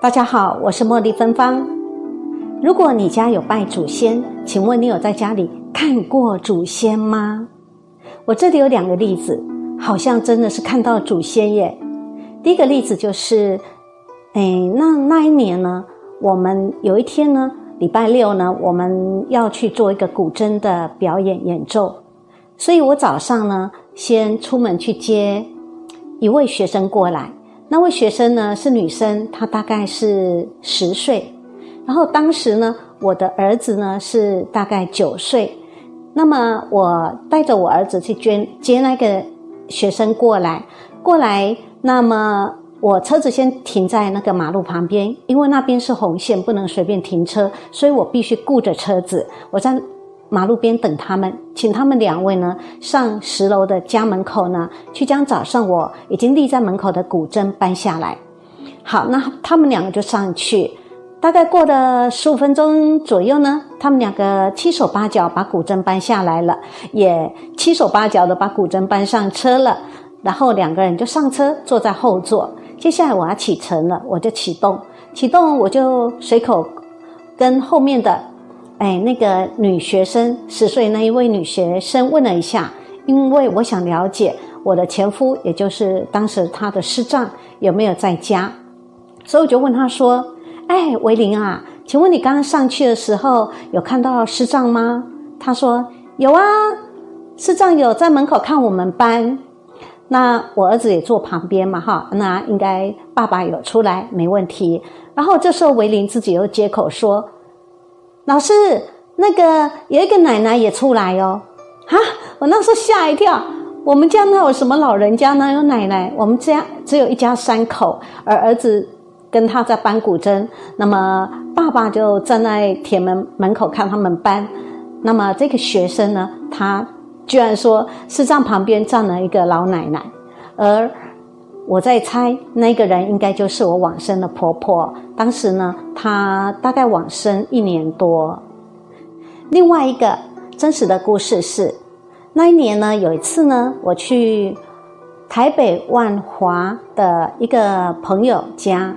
大家好，我是茉莉芬芳。如果你家有拜祖先，请问你有在家里看过祖先吗？我这里有两个例子，好像真的是看到祖先耶。第一个例子就是，哎，那那一年呢，我们有一天呢，礼拜六呢，我们要去做一个古筝的表演演奏，所以我早上呢，先出门去接一位学生过来。那位学生呢是女生，她大概是十岁。然后当时呢，我的儿子呢是大概九岁。那么我带着我儿子去捐接那个学生过来，过来。那么我车子先停在那个马路旁边，因为那边是红线，不能随便停车，所以我必须顾着车子。我在。马路边等他们，请他们两位呢上十楼的家门口呢，去将早上我已经立在门口的古筝搬下来。好，那他们两个就上去，大概过了十五分钟左右呢，他们两个七手八脚把古筝搬下来了，也七手八脚的把古筝搬上车了。然后两个人就上车，坐在后座。接下来我要启程了，我就启动，启动我就随口跟后面的。哎，那个女学生十岁那一位女学生问了一下，因为我想了解我的前夫，也就是当时他的师丈有没有在家，所以我就问他说：“哎，维林啊，请问你刚刚上去的时候有看到师丈吗？”他说：“有啊，师丈有在门口看我们班。那我儿子也坐旁边嘛，哈，那应该爸爸有出来没问题。然后这时候维林自己又接口说。”老师，那个有一个奶奶也出来哦，哈！我那时候吓一跳。我们家那有什么老人家呢？有奶奶。我们家只有一家三口，而儿子跟他在搬古筝，那么爸爸就站在铁门门口看他们搬。那么这个学生呢，他居然说是站旁边站了一个老奶奶，而我在猜那个人应该就是我往生的婆婆。当时呢，她大概往生一年多。另外一个真实的故事是，那一年呢，有一次呢，我去台北万华的一个朋友家。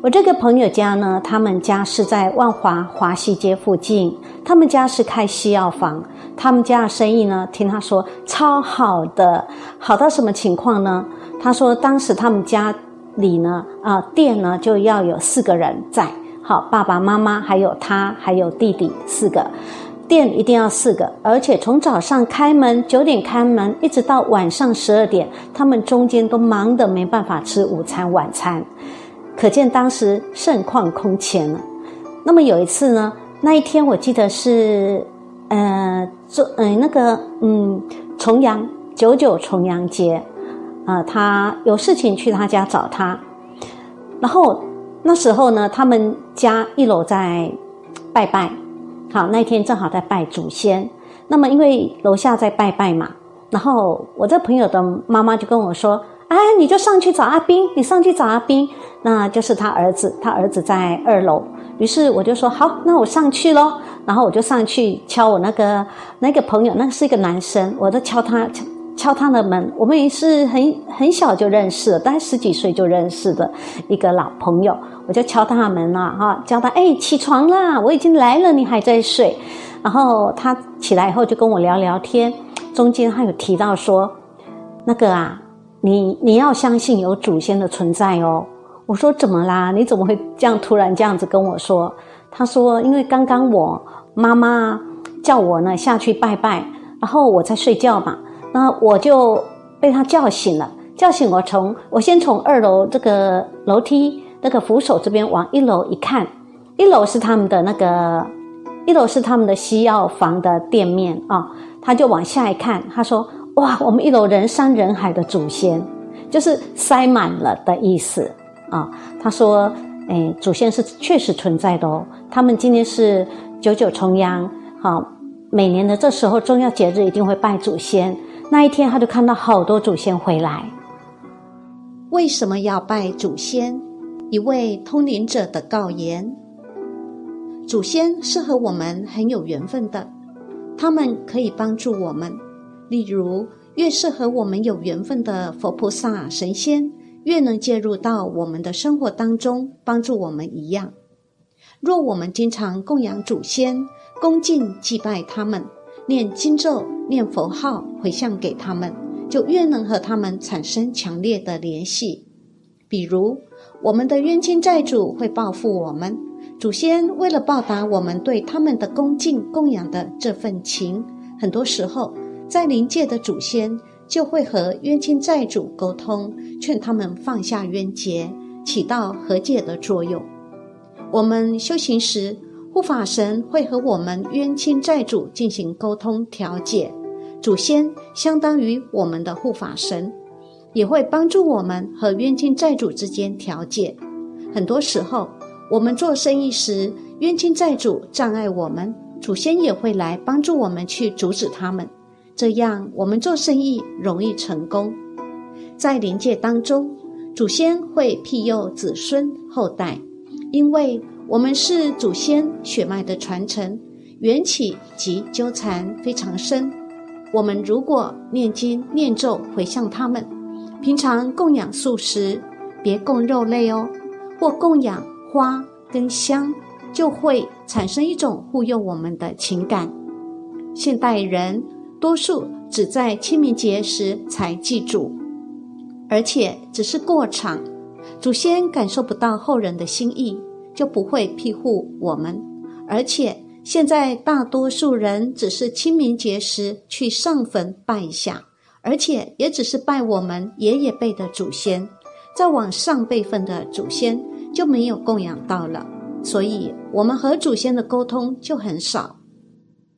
我这个朋友家呢，他们家是在万华华西街附近，他们家是开西药房，他们家的生意呢，听他说超好的，好到什么情况呢？他说当时他们家。里呢啊店呢就要有四个人在，好爸爸妈妈还有他还有弟弟四个，店一定要四个，而且从早上开门九点开门，一直到晚上十二点，他们中间都忙得没办法吃午餐晚餐，可见当时盛况空前了。那么有一次呢，那一天我记得是呃做嗯那个嗯重阳九九重阳节。啊，他有事情去他家找他，然后那时候呢，他们家一楼在拜拜，好，那天正好在拜祖先。那么因为楼下在拜拜嘛，然后我这朋友的妈妈就跟我说：“哎，你就上去找阿斌，你上去找阿斌，那就是他儿子，他儿子在二楼。”于是我就说：“好，那我上去喽。”然后我就上去敲我那个那个朋友，那是一个男生，我在敲他。敲他的门，我们也是很很小就认识了，大概十几岁就认识的一个老朋友。我就敲他的门了，哈，叫他哎起床啦，我已经来了，你还在睡。然后他起来以后就跟我聊聊天，中间他有提到说，那个啊，你你要相信有祖先的存在哦。我说怎么啦？你怎么会这样突然这样子跟我说？他说因为刚刚我妈妈叫我呢下去拜拜，然后我在睡觉嘛。那我就被他叫醒了，叫醒我从我先从二楼这个楼梯那个扶手这边往一楼一看，一楼是他们的那个，一楼是他们的西药房的店面啊，他就往下一看，他说：“哇，我们一楼人山人海的祖先，就是塞满了的意思啊。”他说：“哎，祖先是确实存在的哦，他们今天是九九重阳，好，每年的这时候重要节日一定会拜祖先。”那一天，他就看到好多祖先回来。为什么要拜祖先？一位通灵者的告言：祖先是和我们很有缘分的，他们可以帮助我们。例如，越是和我们有缘分的佛菩萨、神仙，越能介入到我们的生活当中，帮助我们一样。若我们经常供养祖先、恭敬祭拜他们、念经咒、念佛号、回向给他们，就越能和他们产生强烈的联系。比如，我们的冤亲债主会报复我们，祖先为了报答我们对他们的恭敬供养的这份情，很多时候在灵界的祖先就会和冤亲债主沟通，劝他们放下冤结，起到和解的作用。我们修行时，护法神会和我们冤亲债主进行沟通调解，祖先相当于我们的护法神，也会帮助我们和冤亲债主之间调解。很多时候，我们做生意时，冤亲债主障碍我们，祖先也会来帮助我们去阻止他们，这样我们做生意容易成功。在灵界当中，祖先会庇佑子孙后代。因为我们是祖先血脉的传承，缘起及纠缠非常深。我们如果念经念咒回向他们，平常供养素食，别供肉类哦，或供养花跟香，就会产生一种护佑我们的情感。现代人多数只在清明节时才祭祖，而且只是过场。祖先感受不到后人的心意，就不会庇护我们。而且现在大多数人只是清明节时去上坟拜一下，而且也只是拜我们爷爷辈的祖先，再往上辈分的祖先就没有供养到了。所以，我们和祖先的沟通就很少。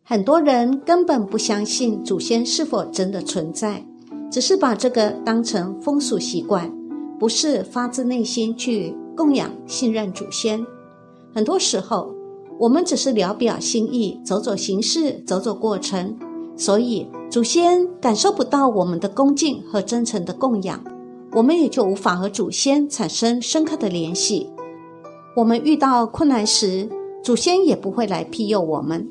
很多人根本不相信祖先是否真的存在，只是把这个当成风俗习惯。不是发自内心去供养、信任祖先，很多时候我们只是聊表心意、走走形式、走走过程，所以祖先感受不到我们的恭敬和真诚的供养，我们也就无法和祖先产生深刻的联系。我们遇到困难时，祖先也不会来庇佑我们。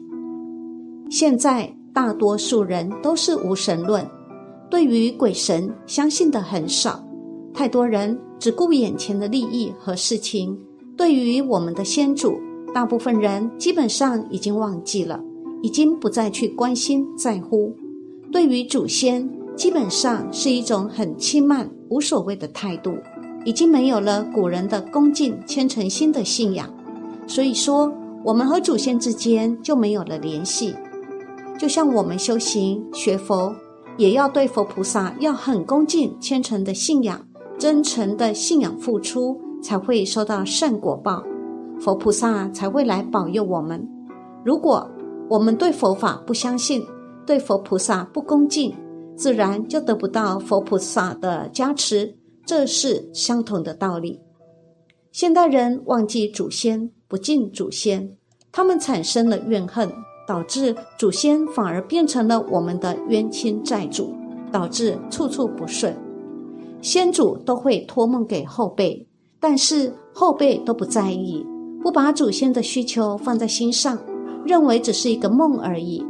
现在大多数人都是无神论，对于鬼神相信的很少。太多人只顾眼前的利益和事情，对于我们的先祖，大部分人基本上已经忘记了，已经不再去关心在乎。对于祖先，基本上是一种很轻慢、无所谓的态度，已经没有了古人的恭敬、虔诚心的信仰。所以说，我们和祖先之间就没有了联系。就像我们修行学佛，也要对佛菩萨要很恭敬、虔诚的信仰。真诚的信仰付出，才会收到善果报，佛菩萨才会来保佑我们。如果我们对佛法不相信，对佛菩萨不恭敬，自然就得不到佛菩萨的加持。这是相同的道理。现代人忘记祖先，不敬祖先，他们产生了怨恨，导致祖先反而变成了我们的冤亲债主，导致处处不顺。先祖都会托梦给后辈，但是后辈都不在意，不把祖先的需求放在心上，认为只是一个梦而已，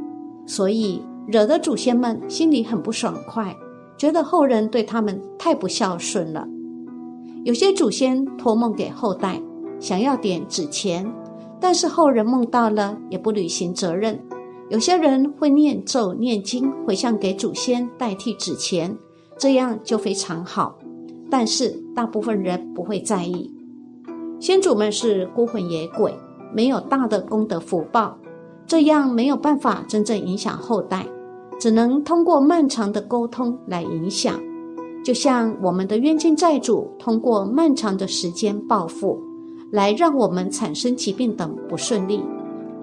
所以惹得祖先们心里很不爽快，觉得后人对他们太不孝顺了。有些祖先托梦给后代，想要点纸钱，但是后人梦到了也不履行责任。有些人会念咒念经回向给祖先，代替纸钱。这样就非常好，但是大部分人不会在意。先祖们是孤魂野鬼，没有大的功德福报，这样没有办法真正影响后代，只能通过漫长的沟通来影响。就像我们的冤亲债主通过漫长的时间报复，来让我们产生疾病等不顺利，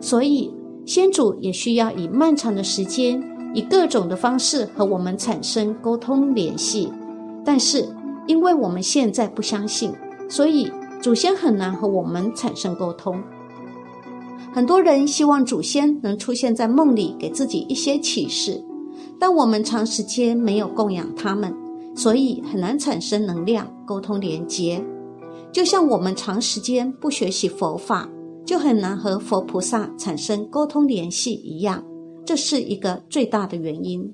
所以先祖也需要以漫长的时间。以各种的方式和我们产生沟通联系，但是因为我们现在不相信，所以祖先很难和我们产生沟通。很多人希望祖先能出现在梦里，给自己一些启示，但我们长时间没有供养他们，所以很难产生能量沟通连接。就像我们长时间不学习佛法，就很难和佛菩萨产生沟通联系一样。这是一个最大的原因。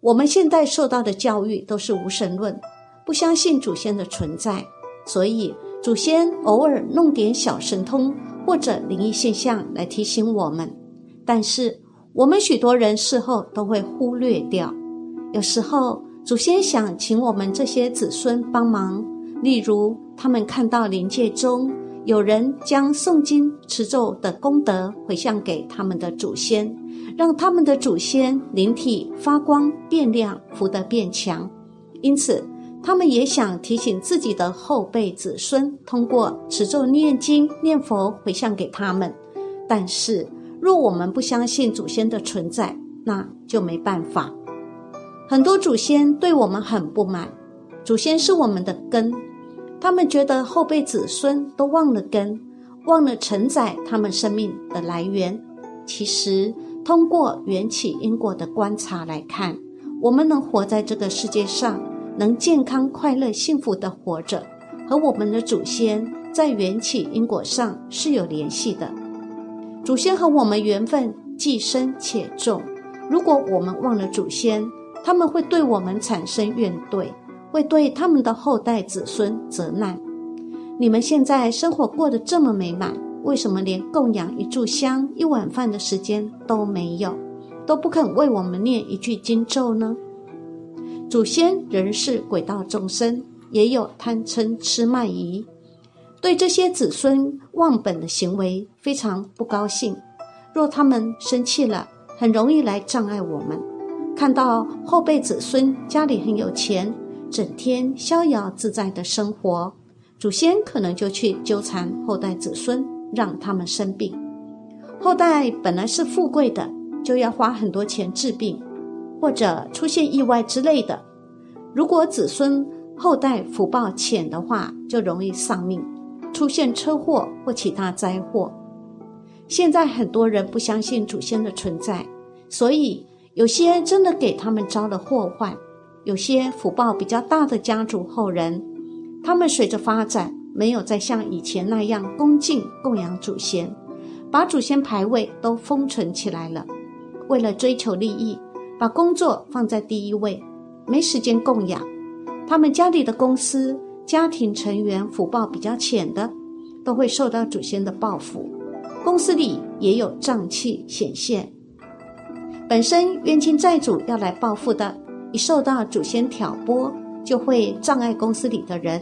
我们现在受到的教育都是无神论，不相信祖先的存在，所以祖先偶尔弄点小神通或者灵异现象来提醒我们。但是我们许多人事后都会忽略掉。有时候祖先想请我们这些子孙帮忙，例如他们看到灵界中。有人将诵经持咒的功德回向给他们的祖先，让他们的祖先灵体发光变亮，福德变强。因此，他们也想提醒自己的后辈子孙，通过持咒念经念佛回向给他们。但是，若我们不相信祖先的存在，那就没办法。很多祖先对我们很不满，祖先是我们的根。他们觉得后辈子孙都忘了根，忘了承载他们生命的来源。其实，通过缘起因果的观察来看，我们能活在这个世界上，能健康、快乐、幸福的活着，和我们的祖先在缘起因果上是有联系的。祖先和我们缘分既深且重。如果我们忘了祖先，他们会对我们产生怨怼。会对他们的后代子孙责难。你们现在生活过得这么美满，为什么连供养一炷香、一碗饭的时间都没有，都不肯为我们念一句经咒呢？祖先仍是鬼道众生，也有贪嗔痴慢疑，对这些子孙忘本的行为非常不高兴。若他们生气了，很容易来障碍我们。看到后辈子孙家里很有钱。整天逍遥自在的生活，祖先可能就去纠缠后代子孙，让他们生病。后代本来是富贵的，就要花很多钱治病，或者出现意外之类的。如果子孙后代福报浅的话，就容易丧命，出现车祸或其他灾祸。现在很多人不相信祖先的存在，所以有些真的给他们招了祸患。有些福报比较大的家族后人，他们随着发展，没有再像以前那样恭敬供养祖先，把祖先牌位都封存起来了。为了追求利益，把工作放在第一位，没时间供养。他们家里的公司、家庭成员福报比较浅的，都会受到祖先的报复。公司里也有瘴气显现，本身冤亲债主要来报复的。一受到祖先挑拨，就会障碍公司里的人。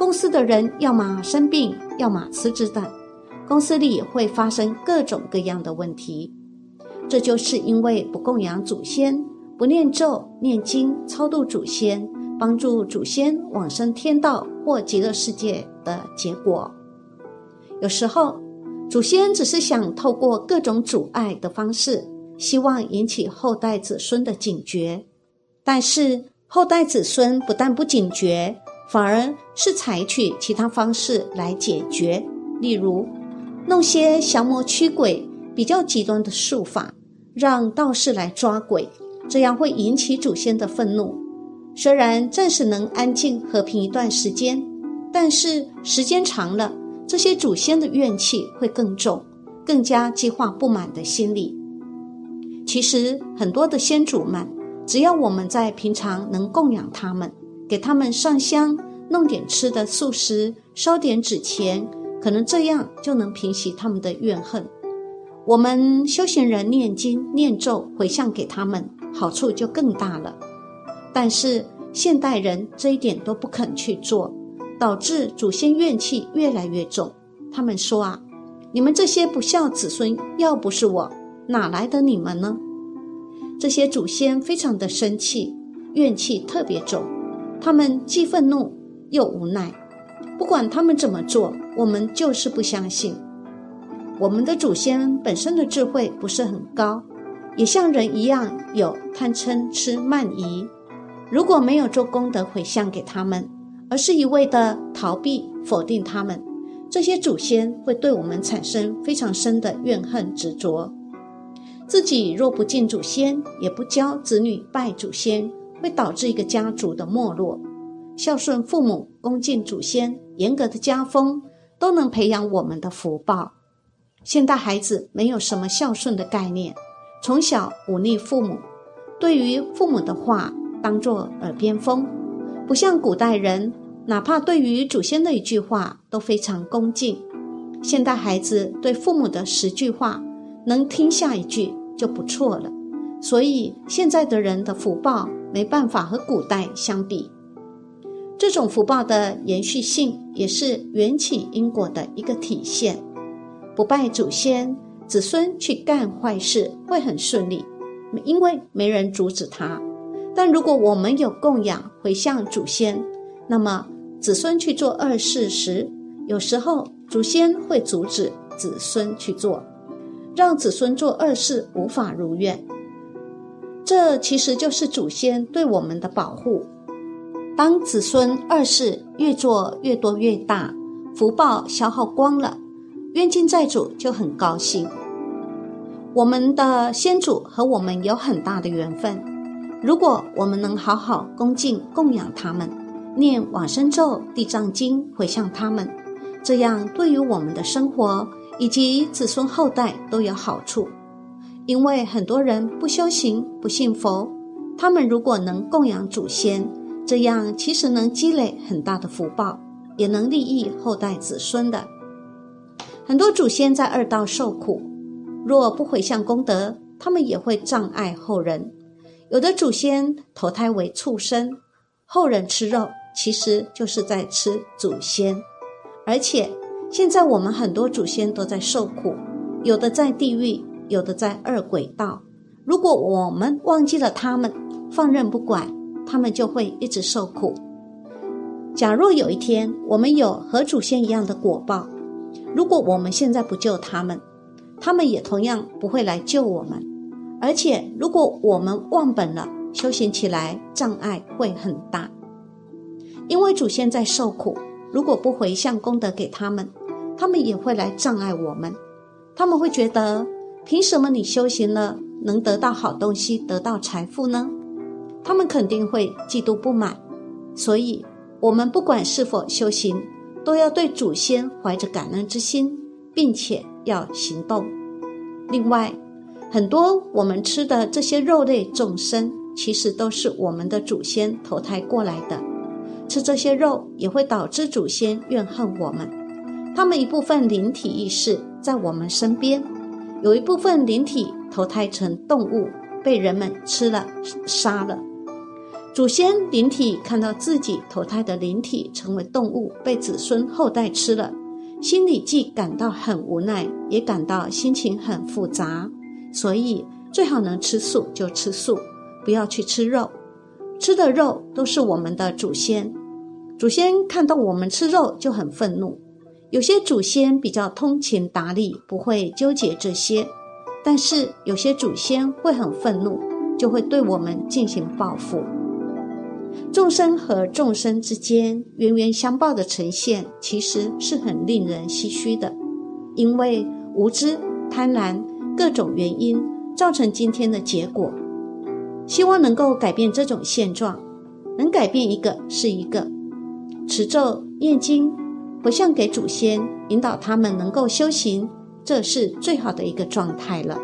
公司的人要么生病，要么辞职等，公司里会发生各种各样的问题。这就是因为不供养祖先，不念咒、念经、超度祖先，帮助祖先往生天道或极乐世界的结果。有时候，祖先只是想透过各种阻碍的方式，希望引起后代子孙的警觉。但是后代子孙不但不警觉，反而是采取其他方式来解决，例如弄些降魔驱鬼、比较极端的术法，让道士来抓鬼，这样会引起祖先的愤怒。虽然暂时能安静和平一段时间，但是时间长了，这些祖先的怨气会更重，更加激化不满的心理。其实很多的先祖们。只要我们在平常能供养他们，给他们上香，弄点吃的素食，烧点纸钱，可能这样就能平息他们的怨恨。我们修行人念经念咒回向给他们，好处就更大了。但是现代人这一点都不肯去做，导致祖先怨气越来越重。他们说啊，你们这些不孝子孙，要不是我，哪来的你们呢？这些祖先非常的生气，怨气特别重，他们既愤怒又无奈。不管他们怎么做，我们就是不相信。我们的祖先本身的智慧不是很高，也像人一样有贪嗔痴慢疑。如果没有做功德回向给他们，而是一味的逃避否定他们，这些祖先会对我们产生非常深的怨恨执着。自己若不敬祖先，也不教子女拜祖先，会导致一个家族的没落。孝顺父母、恭敬祖先、严格的家风，都能培养我们的福报。现代孩子没有什么孝顺的概念，从小忤逆父母，对于父母的话当作耳边风，不像古代人，哪怕对于祖先的一句话都非常恭敬。现代孩子对父母的十句话，能听下一句就不错了。所以现在的人的福报没办法和古代相比。这种福报的延续性，也是缘起因果的一个体现。不拜祖先，子孙去干坏事会很顺利，因为没人阻止他。但如果我们有供养回向祖先，那么子孙去做恶事时，有时候祖先会阻止子孙去做，让子孙做恶事无法如愿。这其实就是祖先对我们的保护。当子孙二世越做越多越大，福报消耗光了，冤亲债主就很高兴。我们的先祖和我们有很大的缘分，如果我们能好好恭敬供养他们，念往生咒、地藏经回向他们，这样对于我们的生活以及子孙后代都有好处。因为很多人不修行、不信佛，他们如果能供养祖先。这样其实能积累很大的福报，也能利益后代子孙的。很多祖先在二道受苦，若不回向功德，他们也会障碍后人。有的祖先投胎为畜生，后人吃肉，其实就是在吃祖先。而且现在我们很多祖先都在受苦，有的在地狱，有的在二轨道。如果我们忘记了他们，放任不管。他们就会一直受苦。假若有一天我们有和祖先一样的果报，如果我们现在不救他们，他们也同样不会来救我们。而且，如果我们忘本了，修行起来障碍会很大。因为祖先在受苦，如果不回向功德给他们，他们也会来障碍我们。他们会觉得，凭什么你修行了能得到好东西，得到财富呢？他们肯定会嫉妒不满，所以，我们不管是否修行，都要对祖先怀着感恩之心，并且要行动。另外，很多我们吃的这些肉类众生，其实都是我们的祖先投胎过来的。吃这些肉也会导致祖先怨恨我们。他们一部分灵体意识在我们身边，有一部分灵体投胎成动物，被人们吃了杀了。祖先灵体看到自己投胎的灵体成为动物，被子孙后代吃了，心里既感到很无奈，也感到心情很复杂。所以最好能吃素就吃素，不要去吃肉。吃的肉都是我们的祖先，祖先看到我们吃肉就很愤怒。有些祖先比较通情达理，不会纠结这些；但是有些祖先会很愤怒，就会对我们进行报复。众生和众生之间冤冤相报的呈现，其实是很令人唏嘘的。因为无知、贪婪各种原因，造成今天的结果。希望能够改变这种现状，能改变一个是一个。持咒、念经、回向给祖先，引导他们能够修行，这是最好的一个状态了。